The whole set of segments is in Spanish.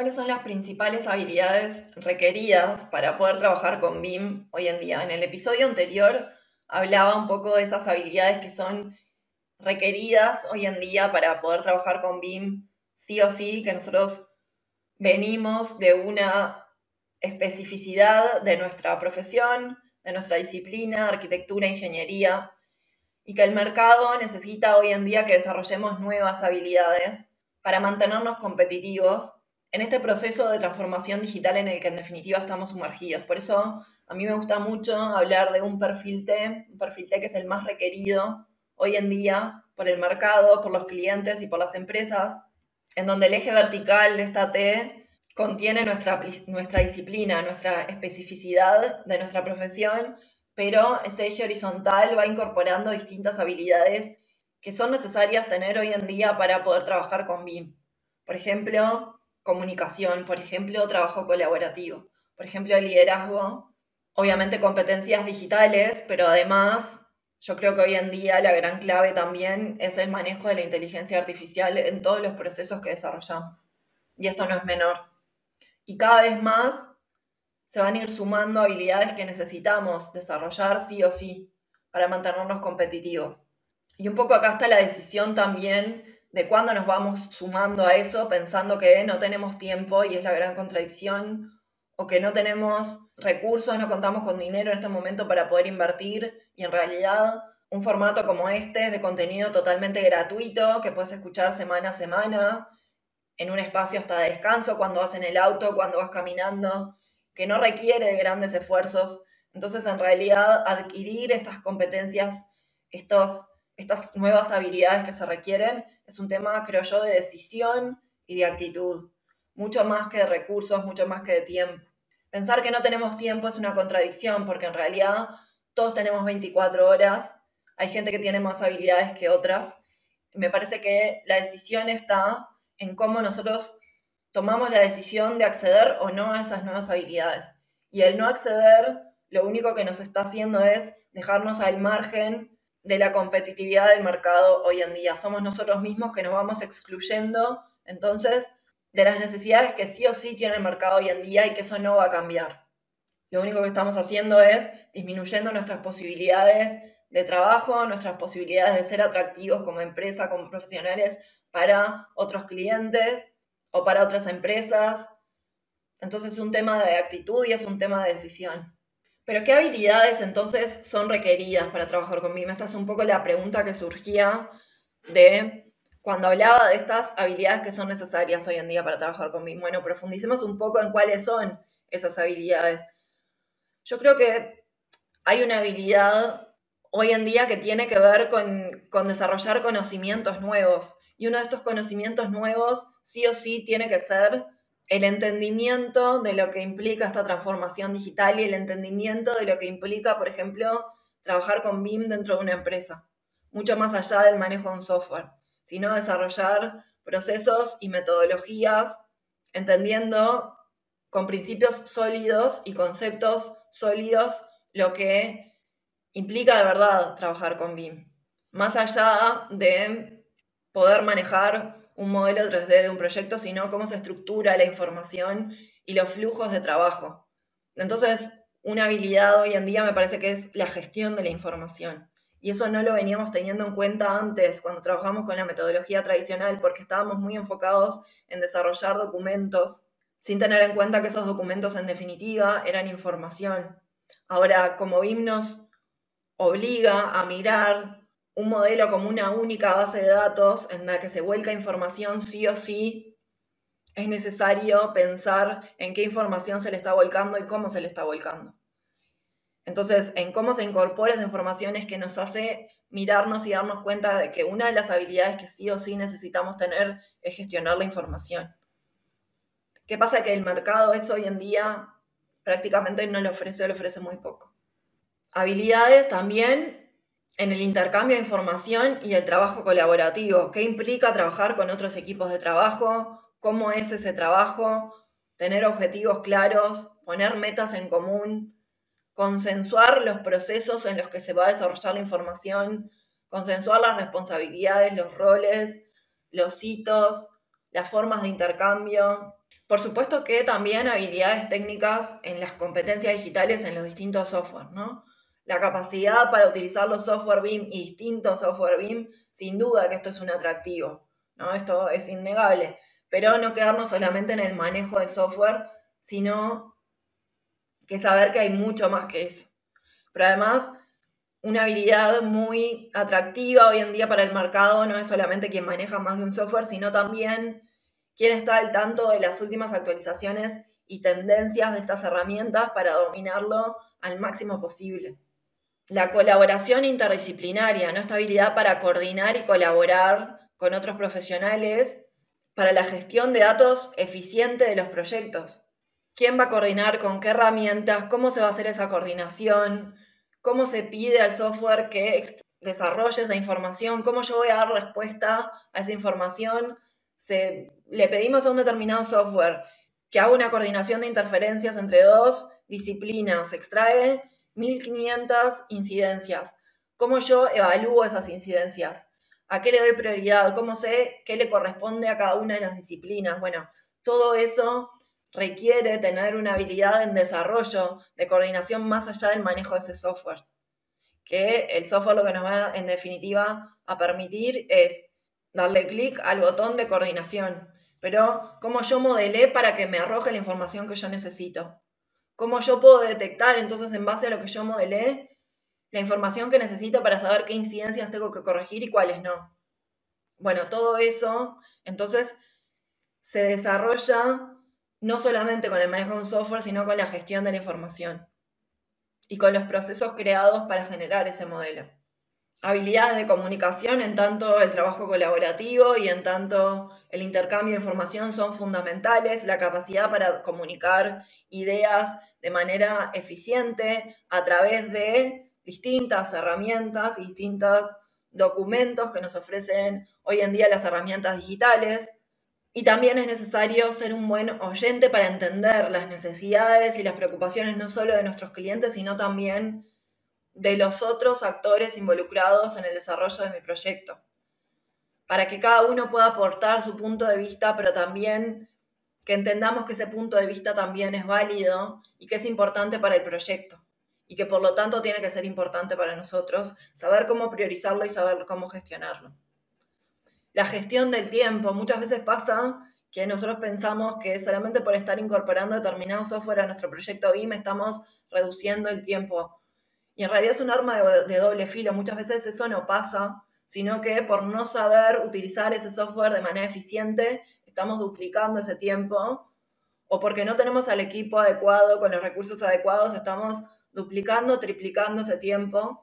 ¿Cuáles son las principales habilidades requeridas para poder trabajar con BIM hoy en día? En el episodio anterior hablaba un poco de esas habilidades que son requeridas hoy en día para poder trabajar con BIM, sí o sí, que nosotros venimos de una especificidad de nuestra profesión, de nuestra disciplina, arquitectura, ingeniería, y que el mercado necesita hoy en día que desarrollemos nuevas habilidades para mantenernos competitivos en este proceso de transformación digital en el que en definitiva estamos sumergidos. Por eso a mí me gusta mucho hablar de un perfil T, un perfil T que es el más requerido hoy en día por el mercado, por los clientes y por las empresas, en donde el eje vertical de esta T contiene nuestra, nuestra disciplina, nuestra especificidad de nuestra profesión, pero ese eje horizontal va incorporando distintas habilidades que son necesarias tener hoy en día para poder trabajar con BIM. Por ejemplo, comunicación, por ejemplo, trabajo colaborativo, por ejemplo, liderazgo, obviamente competencias digitales, pero además yo creo que hoy en día la gran clave también es el manejo de la inteligencia artificial en todos los procesos que desarrollamos. Y esto no es menor. Y cada vez más se van a ir sumando habilidades que necesitamos desarrollar sí o sí para mantenernos competitivos. Y un poco acá está la decisión también de cuándo nos vamos sumando a eso pensando que no tenemos tiempo y es la gran contradicción, o que no tenemos recursos, no contamos con dinero en este momento para poder invertir y en realidad un formato como este es de contenido totalmente gratuito que puedes escuchar semana a semana en un espacio hasta de descanso cuando vas en el auto, cuando vas caminando, que no requiere de grandes esfuerzos. Entonces, en realidad, adquirir estas competencias, estos estas nuevas habilidades que se requieren, es un tema, creo yo, de decisión y de actitud, mucho más que de recursos, mucho más que de tiempo. Pensar que no tenemos tiempo es una contradicción, porque en realidad todos tenemos 24 horas, hay gente que tiene más habilidades que otras. Me parece que la decisión está en cómo nosotros tomamos la decisión de acceder o no a esas nuevas habilidades. Y el no acceder, lo único que nos está haciendo es dejarnos al margen de la competitividad del mercado hoy en día. Somos nosotros mismos que nos vamos excluyendo, entonces, de las necesidades que sí o sí tiene el mercado hoy en día y que eso no va a cambiar. Lo único que estamos haciendo es disminuyendo nuestras posibilidades de trabajo, nuestras posibilidades de ser atractivos como empresa, como profesionales para otros clientes o para otras empresas. Entonces es un tema de actitud y es un tema de decisión. Pero ¿qué habilidades entonces son requeridas para trabajar con BIM? Esta es un poco la pregunta que surgía de cuando hablaba de estas habilidades que son necesarias hoy en día para trabajar con BIM. Bueno, profundicemos un poco en cuáles son esas habilidades. Yo creo que hay una habilidad hoy en día que tiene que ver con, con desarrollar conocimientos nuevos. Y uno de estos conocimientos nuevos sí o sí tiene que ser el entendimiento de lo que implica esta transformación digital y el entendimiento de lo que implica, por ejemplo, trabajar con BIM dentro de una empresa, mucho más allá del manejo de un software, sino desarrollar procesos y metodologías entendiendo con principios sólidos y conceptos sólidos lo que implica de verdad trabajar con BIM, más allá de poder manejar un modelo 3D de un proyecto, sino cómo se estructura la información y los flujos de trabajo. Entonces, una habilidad hoy en día me parece que es la gestión de la información. Y eso no lo veníamos teniendo en cuenta antes cuando trabajamos con la metodología tradicional porque estábamos muy enfocados en desarrollar documentos sin tener en cuenta que esos documentos en definitiva eran información. Ahora, como BIM nos obliga a mirar un modelo como una única base de datos en la que se vuelca información sí o sí, es necesario pensar en qué información se le está volcando y cómo se le está volcando. Entonces, en cómo se incorpora esa información es que nos hace mirarnos y darnos cuenta de que una de las habilidades que sí o sí necesitamos tener es gestionar la información. ¿Qué pasa? Que el mercado eso hoy en día prácticamente no le ofrece le ofrece muy poco. Habilidades también en el intercambio de información y el trabajo colaborativo. ¿Qué implica trabajar con otros equipos de trabajo? ¿Cómo es ese trabajo? Tener objetivos claros, poner metas en común, consensuar los procesos en los que se va a desarrollar la información, consensuar las responsabilidades, los roles, los hitos, las formas de intercambio. Por supuesto que también habilidades técnicas en las competencias digitales en los distintos softwares, ¿no? La capacidad para utilizar los software BIM y distintos software BIM, sin duda que esto es un atractivo, ¿no? Esto es innegable, pero no quedarnos solamente en el manejo del software, sino que saber que hay mucho más que eso. Pero además, una habilidad muy atractiva hoy en día para el mercado no es solamente quien maneja más de un software, sino también quien está al tanto de las últimas actualizaciones y tendencias de estas herramientas para dominarlo al máximo posible. La colaboración interdisciplinaria, ¿no? esta habilidad para coordinar y colaborar con otros profesionales para la gestión de datos eficiente de los proyectos quién va a coordinar con qué herramientas, cómo se va a hacer esa coordinación, cómo se pide al software que desarrolle esa información, cómo yo voy a dar respuesta a esa información. Se, le pedimos a un determinado software que haga una coordinación de interferencias entre dos disciplinas, extrae 1500 incidencias. ¿Cómo yo evalúo esas incidencias? ¿A qué le doy prioridad? ¿Cómo sé qué le corresponde a cada una de las disciplinas? Bueno, todo eso requiere tener una habilidad en desarrollo de coordinación más allá del manejo de ese software. Que el software lo que nos va en definitiva a permitir es darle clic al botón de coordinación. Pero cómo yo modelé para que me arroje la información que yo necesito. Cómo yo puedo detectar entonces en base a lo que yo modelé la información que necesito para saber qué incidencias tengo que corregir y cuáles no. Bueno, todo eso entonces se desarrolla no solamente con el manejo de un software, sino con la gestión de la información y con los procesos creados para generar ese modelo. Habilidades de comunicación, en tanto el trabajo colaborativo y en tanto el intercambio de información son fundamentales, la capacidad para comunicar ideas de manera eficiente a través de distintas herramientas distintos documentos que nos ofrecen hoy en día las herramientas digitales, y también es necesario ser un buen oyente para entender las necesidades y las preocupaciones no solo de nuestros clientes, sino también de los otros actores involucrados en el desarrollo de mi proyecto. Para que cada uno pueda aportar su punto de vista, pero también que entendamos que ese punto de vista también es válido y que es importante para el proyecto y que por lo tanto tiene que ser importante para nosotros saber cómo priorizarlo y saber cómo gestionarlo la gestión del tiempo. Muchas veces pasa que nosotros pensamos que solamente por estar incorporando determinado software a nuestro proyecto BIM estamos reduciendo el tiempo. Y en realidad es un arma de, doble filo. Muchas veces eso no pasa, sino que por no saber utilizar ese software de manera eficiente, estamos duplicando ese tiempo. O porque no tenemos al equipo adecuado, con los recursos adecuados, estamos duplicando, triplicando ese tiempo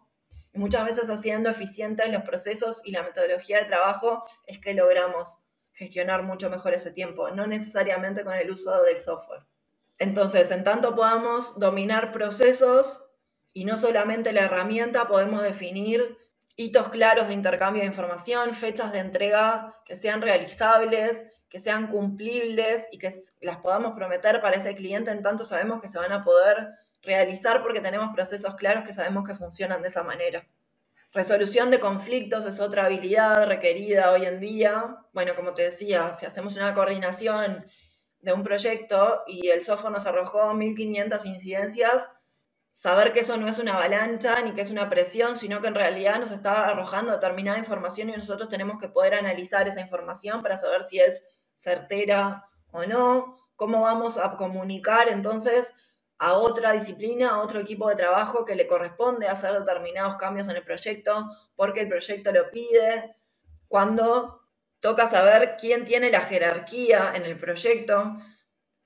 muchas veces haciendo eficientes los procesos y la metodología de trabajo es que logramos gestionar mucho mejor ese tiempo, no necesariamente con el uso del software. Entonces, en tanto podamos dominar procesos y no solamente la herramienta, podemos definir hitos claros de intercambio de información, fechas de entrega que sean realizables, que sean cumplibles y que las podamos prometer para ese cliente, en tanto sabemos que se van a poder realizar porque tenemos procesos claros que sabemos que funcionan de esa manera. Resolución de conflictos es otra habilidad requerida hoy en día. Bueno, como te decía, si hacemos una coordinación de un proyecto y el software nos arrojó 1500 incidencias, saber que eso no es una avalancha ni que es una presión, sino que en realidad nos está arrojando determinada información y nosotros tenemos que poder analizar esa información para saber si es certera o no, cómo vamos a comunicar entonces a otra disciplina, a otro equipo de trabajo que le corresponde hacer determinados cambios en el proyecto porque el proyecto lo pide, cuando toca saber quién tiene la jerarquía en el proyecto,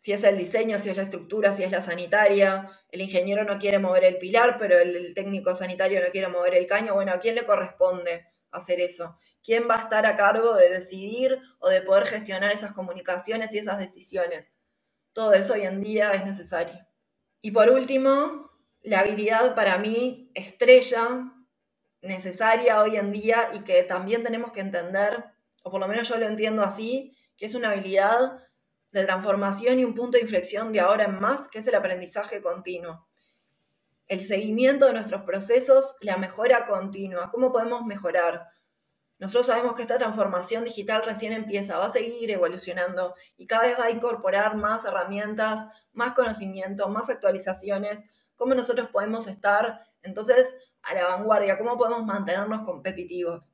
si es el diseño, si es la estructura, si es la sanitaria, el ingeniero no quiere mover el pilar, pero el, técnico sanitario no quiere mover el caño, bueno, ¿a quién le corresponde hacer eso? ¿Quién va a estar a cargo de decidir o de poder gestionar esas comunicaciones y esas decisiones? Todo eso hoy en día es necesario. Y por último, la habilidad para mí estrella, necesaria hoy en día y que también tenemos que entender, o por lo menos yo lo entiendo así, que es una habilidad de transformación y un punto de inflexión de ahora en más, que es el aprendizaje continuo. El seguimiento de nuestros procesos, la mejora continua, cómo podemos mejorar. Nosotros sabemos que esta transformación digital recién empieza, va a seguir evolucionando y cada vez va a incorporar más herramientas, más conocimiento, más actualizaciones, cómo nosotros podemos estar entonces a la vanguardia, cómo podemos mantenernos competitivos.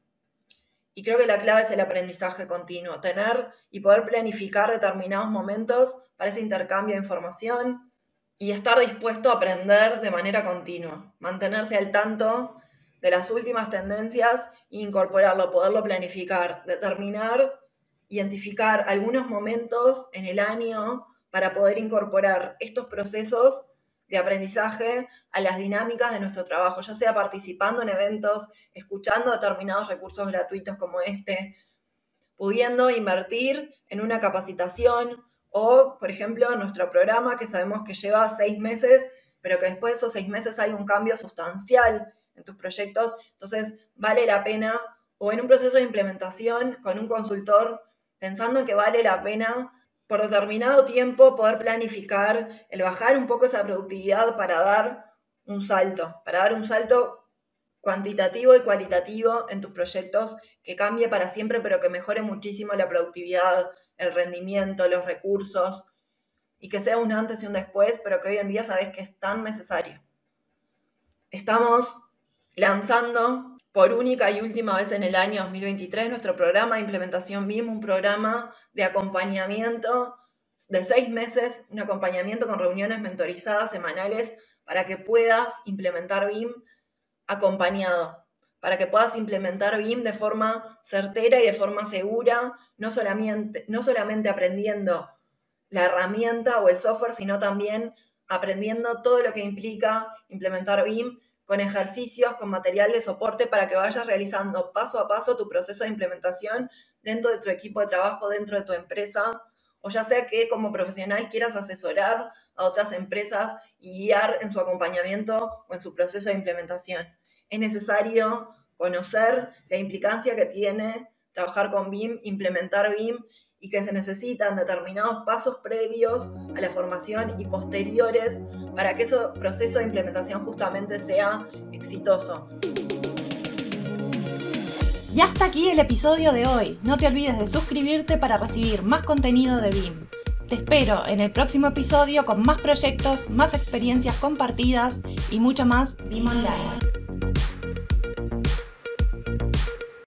Y creo que la clave es el aprendizaje continuo, tener y poder planificar determinados momentos para ese intercambio de información y estar dispuesto a aprender de manera continua, mantenerse al tanto de las últimas tendencias e incorporarlo, poderlo planificar, determinar, identificar algunos momentos en el año para poder incorporar estos procesos de aprendizaje a las dinámicas de nuestro trabajo, ya sea participando en eventos, escuchando determinados recursos gratuitos como este, pudiendo invertir en una capacitación o, por ejemplo, nuestro programa que sabemos que lleva seis meses, pero que después de esos seis meses hay un cambio sustancial en tus proyectos, entonces vale la pena, o en un proceso de implementación con un consultor, pensando en que vale la pena por determinado tiempo poder planificar el bajar un poco esa productividad para dar un salto, para dar un salto cuantitativo y cualitativo en tus proyectos que cambie para siempre, pero que mejore muchísimo la productividad, el rendimiento, los recursos, y que sea un antes y un después, pero que hoy en día sabes que es tan necesario. Estamos lanzando por única y última vez en el año 2023 nuestro programa de implementación BIM, un programa de acompañamiento de seis meses, un acompañamiento con reuniones mentorizadas semanales para que puedas implementar BIM acompañado, para que puedas implementar BIM de forma certera y de forma segura, no solamente, no solamente aprendiendo la herramienta o el software, sino también aprendiendo todo lo que implica implementar BIM con ejercicios, con material de soporte para que vayas realizando paso a paso tu proceso de implementación dentro de tu equipo de trabajo, dentro de tu empresa, o ya sea que como profesional quieras asesorar a otras empresas y guiar en su acompañamiento o en su proceso de implementación. Es necesario conocer la implicancia que tiene trabajar con BIM, implementar BIM y que se necesitan determinados pasos previos a la formación y posteriores para que ese proceso de implementación justamente sea exitoso. Y hasta aquí el episodio de hoy. No te olvides de suscribirte para recibir más contenido de BIM. Te espero en el próximo episodio con más proyectos, más experiencias compartidas y mucho más BIM Online.